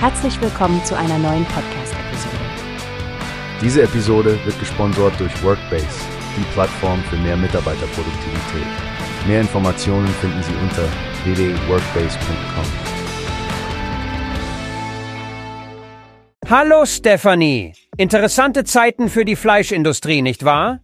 Herzlich willkommen zu einer neuen Podcast-Episode. Diese Episode wird gesponsert durch Workbase, die Plattform für mehr Mitarbeiterproduktivität. Mehr Informationen finden Sie unter www.workbase.com. Hallo Stephanie! Interessante Zeiten für die Fleischindustrie, nicht wahr?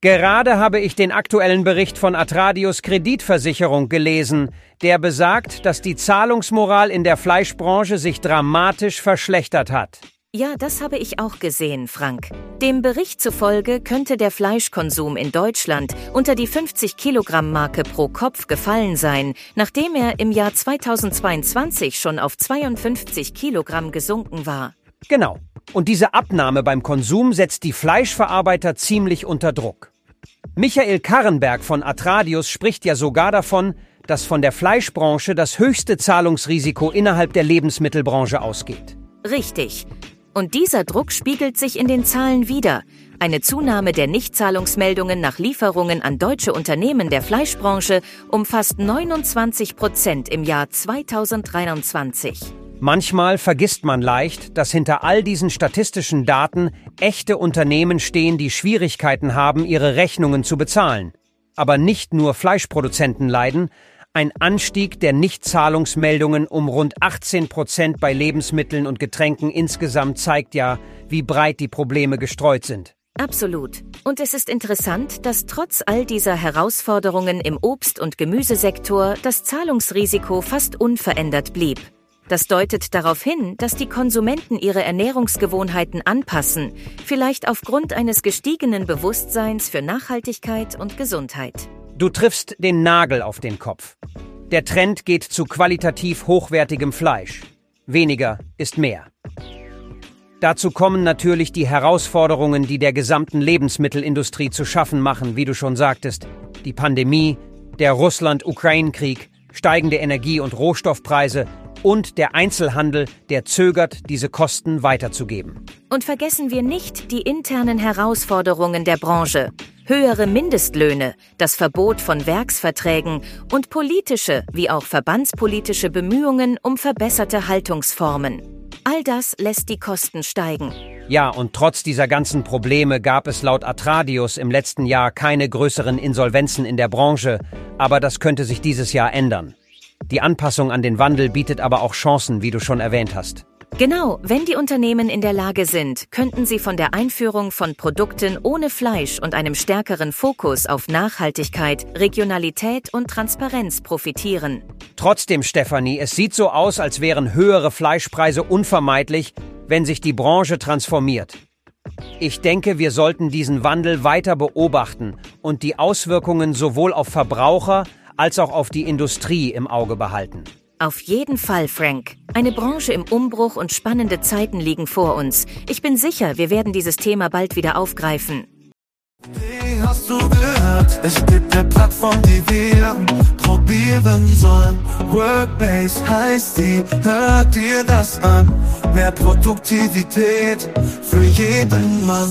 Gerade habe ich den aktuellen Bericht von Atradius Kreditversicherung gelesen, der besagt, dass die Zahlungsmoral in der Fleischbranche sich dramatisch verschlechtert hat. Ja, das habe ich auch gesehen, Frank. Dem Bericht zufolge könnte der Fleischkonsum in Deutschland unter die 50 Kilogramm Marke pro Kopf gefallen sein, nachdem er im Jahr 2022 schon auf 52 Kilogramm gesunken war. Genau. Und diese Abnahme beim Konsum setzt die Fleischverarbeiter ziemlich unter Druck. Michael Karrenberg von Atradius spricht ja sogar davon, dass von der Fleischbranche das höchste Zahlungsrisiko innerhalb der Lebensmittelbranche ausgeht. Richtig. Und dieser Druck spiegelt sich in den Zahlen wider. Eine Zunahme der Nichtzahlungsmeldungen nach Lieferungen an deutsche Unternehmen der Fleischbranche um fast 29 Prozent im Jahr 2023. Manchmal vergisst man leicht, dass hinter all diesen statistischen Daten echte Unternehmen stehen, die Schwierigkeiten haben, ihre Rechnungen zu bezahlen. Aber nicht nur Fleischproduzenten leiden, ein Anstieg der Nichtzahlungsmeldungen um rund 18 Prozent bei Lebensmitteln und Getränken insgesamt zeigt ja, wie breit die Probleme gestreut sind. Absolut. Und es ist interessant, dass trotz all dieser Herausforderungen im Obst- und Gemüsesektor das Zahlungsrisiko fast unverändert blieb. Das deutet darauf hin, dass die Konsumenten ihre Ernährungsgewohnheiten anpassen, vielleicht aufgrund eines gestiegenen Bewusstseins für Nachhaltigkeit und Gesundheit. Du triffst den Nagel auf den Kopf. Der Trend geht zu qualitativ hochwertigem Fleisch. Weniger ist mehr. Dazu kommen natürlich die Herausforderungen, die der gesamten Lebensmittelindustrie zu schaffen machen, wie du schon sagtest. Die Pandemie, der Russland-Ukraine-Krieg, steigende Energie- und Rohstoffpreise, und der Einzelhandel, der zögert, diese Kosten weiterzugeben. Und vergessen wir nicht die internen Herausforderungen der Branche. Höhere Mindestlöhne, das Verbot von Werksverträgen und politische wie auch verbandspolitische Bemühungen um verbesserte Haltungsformen. All das lässt die Kosten steigen. Ja, und trotz dieser ganzen Probleme gab es laut Atradius im letzten Jahr keine größeren Insolvenzen in der Branche, aber das könnte sich dieses Jahr ändern. Die Anpassung an den Wandel bietet aber auch Chancen, wie du schon erwähnt hast. Genau, wenn die Unternehmen in der Lage sind, könnten sie von der Einführung von Produkten ohne Fleisch und einem stärkeren Fokus auf Nachhaltigkeit, Regionalität und Transparenz profitieren. Trotzdem, Stefanie, es sieht so aus, als wären höhere Fleischpreise unvermeidlich, wenn sich die Branche transformiert. Ich denke, wir sollten diesen Wandel weiter beobachten und die Auswirkungen sowohl auf Verbraucher als auch auf die Industrie im Auge behalten. Auf jeden Fall, Frank. Eine Branche im Umbruch und spannende Zeiten liegen vor uns. Ich bin sicher, wir werden dieses Thema bald wieder aufgreifen. Wie hast du gehört? Es gibt eine Plattform, die wir probieren sollen. Workbase heißt die, hört dir das an. Mehr Produktivität für jeden Mann.